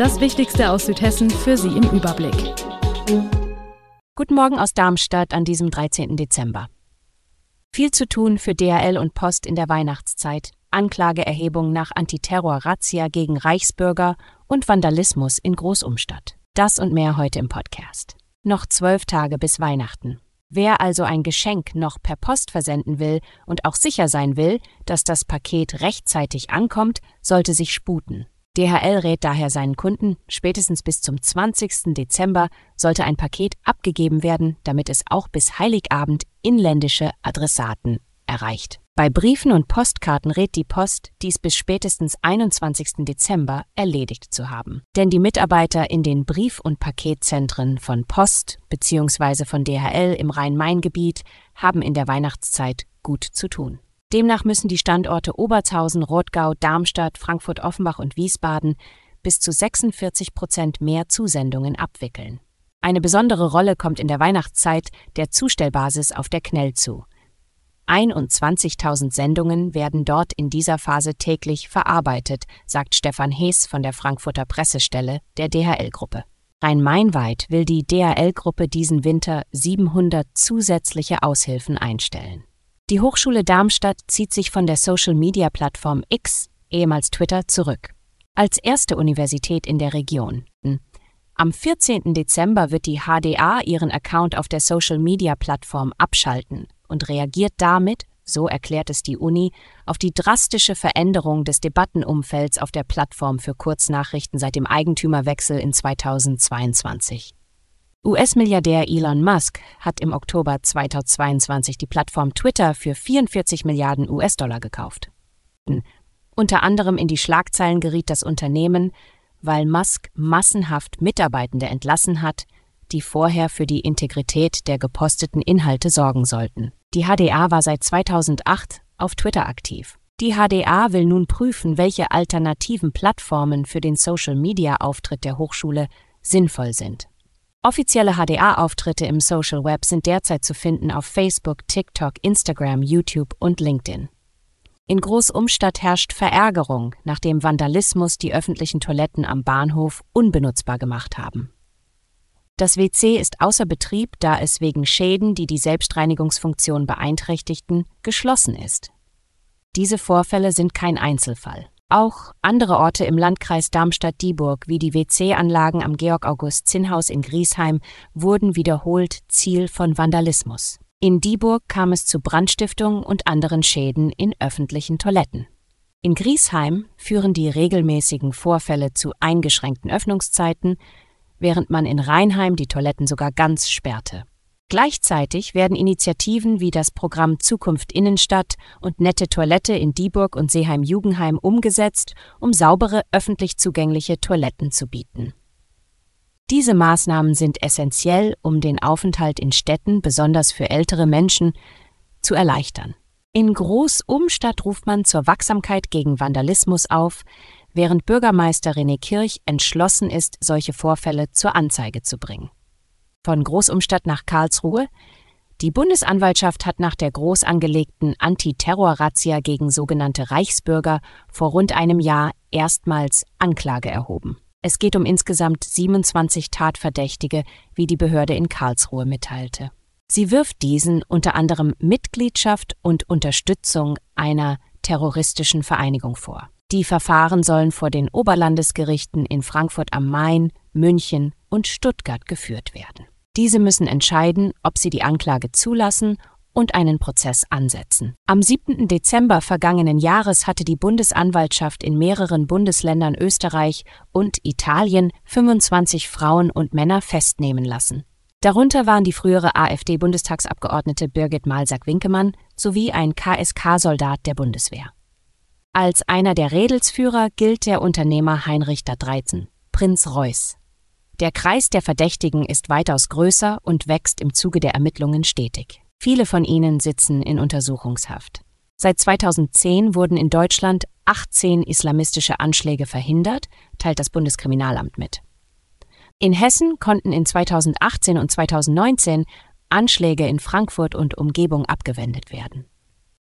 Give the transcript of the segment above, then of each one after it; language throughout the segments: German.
Das Wichtigste aus Südhessen für Sie im Überblick. Guten Morgen aus Darmstadt an diesem 13. Dezember. Viel zu tun für DHL und Post in der Weihnachtszeit, Anklageerhebung nach Antiterror-Razzia gegen Reichsbürger und Vandalismus in Großumstadt. Das und mehr heute im Podcast. Noch zwölf Tage bis Weihnachten. Wer also ein Geschenk noch per Post versenden will und auch sicher sein will, dass das Paket rechtzeitig ankommt, sollte sich sputen. DHL rät daher seinen Kunden, spätestens bis zum 20. Dezember sollte ein Paket abgegeben werden, damit es auch bis Heiligabend inländische Adressaten erreicht. Bei Briefen und Postkarten rät die Post, dies bis spätestens 21. Dezember erledigt zu haben. Denn die Mitarbeiter in den Brief- und Paketzentren von Post bzw. von DHL im Rhein-Main-Gebiet haben in der Weihnachtszeit gut zu tun. Demnach müssen die Standorte Obertshausen, Rothgau, Darmstadt, Frankfurt-Offenbach und Wiesbaden bis zu 46 Prozent mehr Zusendungen abwickeln. Eine besondere Rolle kommt in der Weihnachtszeit der Zustellbasis auf der Knell zu. 21.000 Sendungen werden dort in dieser Phase täglich verarbeitet, sagt Stefan Hees von der Frankfurter Pressestelle der DHL-Gruppe. Rhein-Main-weit will die DHL-Gruppe diesen Winter 700 zusätzliche Aushilfen einstellen. Die Hochschule Darmstadt zieht sich von der Social-Media-Plattform X, ehemals Twitter, zurück. Als erste Universität in der Region. Am 14. Dezember wird die HDA ihren Account auf der Social-Media-Plattform abschalten und reagiert damit, so erklärt es die Uni, auf die drastische Veränderung des Debattenumfelds auf der Plattform für Kurznachrichten seit dem Eigentümerwechsel in 2022. US-Milliardär Elon Musk hat im Oktober 2022 die Plattform Twitter für 44 Milliarden US-Dollar gekauft. Unter anderem in die Schlagzeilen geriet das Unternehmen, weil Musk massenhaft Mitarbeitende entlassen hat, die vorher für die Integrität der geposteten Inhalte sorgen sollten. Die HDA war seit 2008 auf Twitter aktiv. Die HDA will nun prüfen, welche alternativen Plattformen für den Social-Media-Auftritt der Hochschule sinnvoll sind. Offizielle HDA-Auftritte im Social Web sind derzeit zu finden auf Facebook, TikTok, Instagram, YouTube und LinkedIn. In Großumstadt herrscht Verärgerung, nachdem Vandalismus die öffentlichen Toiletten am Bahnhof unbenutzbar gemacht haben. Das WC ist außer Betrieb, da es wegen Schäden, die die Selbstreinigungsfunktion beeinträchtigten, geschlossen ist. Diese Vorfälle sind kein Einzelfall. Auch andere Orte im Landkreis Darmstadt-Dieburg wie die WC-Anlagen am Georg-August-Zinnhaus in Griesheim wurden wiederholt Ziel von Vandalismus. In Dieburg kam es zu Brandstiftung und anderen Schäden in öffentlichen Toiletten. In Griesheim führen die regelmäßigen Vorfälle zu eingeschränkten Öffnungszeiten, während man in Rheinheim die Toiletten sogar ganz sperrte. Gleichzeitig werden Initiativen wie das Programm Zukunft Innenstadt und Nette Toilette in Dieburg und Seeheim-Jugendheim umgesetzt, um saubere öffentlich zugängliche Toiletten zu bieten. Diese Maßnahmen sind essentiell, um den Aufenthalt in Städten, besonders für ältere Menschen, zu erleichtern. In Großumstadt ruft man zur Wachsamkeit gegen Vandalismus auf, während Bürgermeister René Kirch entschlossen ist, solche Vorfälle zur Anzeige zu bringen. Von Großumstadt nach Karlsruhe. Die Bundesanwaltschaft hat nach der groß angelegten Antiterror-Razzia gegen sogenannte Reichsbürger vor rund einem Jahr erstmals Anklage erhoben. Es geht um insgesamt 27 Tatverdächtige, wie die Behörde in Karlsruhe mitteilte. Sie wirft diesen unter anderem Mitgliedschaft und Unterstützung einer terroristischen Vereinigung vor. Die Verfahren sollen vor den Oberlandesgerichten in Frankfurt am Main, München und Stuttgart geführt werden. Diese müssen entscheiden, ob sie die Anklage zulassen und einen Prozess ansetzen. Am 7. Dezember vergangenen Jahres hatte die Bundesanwaltschaft in mehreren Bundesländern Österreich und Italien 25 Frauen und Männer festnehmen lassen. Darunter waren die frühere AfD-Bundestagsabgeordnete Birgit Malsack-Winkemann sowie ein KSK-Soldat der Bundeswehr. Als einer der Redelsführer gilt der Unternehmer Heinrich da Dreizen, Prinz Reuß. Der Kreis der Verdächtigen ist weitaus größer und wächst im Zuge der Ermittlungen stetig. Viele von ihnen sitzen in Untersuchungshaft. Seit 2010 wurden in Deutschland 18 islamistische Anschläge verhindert, teilt das Bundeskriminalamt mit. In Hessen konnten in 2018 und 2019 Anschläge in Frankfurt und Umgebung abgewendet werden.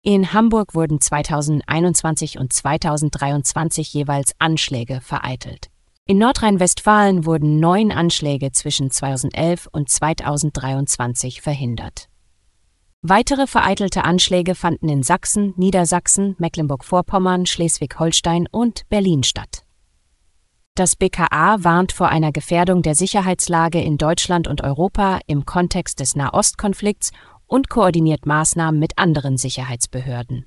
In Hamburg wurden 2021 und 2023 jeweils Anschläge vereitelt. In Nordrhein-Westfalen wurden neun Anschläge zwischen 2011 und 2023 verhindert. Weitere vereitelte Anschläge fanden in Sachsen, Niedersachsen, Mecklenburg-Vorpommern, Schleswig-Holstein und Berlin statt. Das BKA warnt vor einer Gefährdung der Sicherheitslage in Deutschland und Europa im Kontext des Nahostkonflikts und koordiniert Maßnahmen mit anderen Sicherheitsbehörden.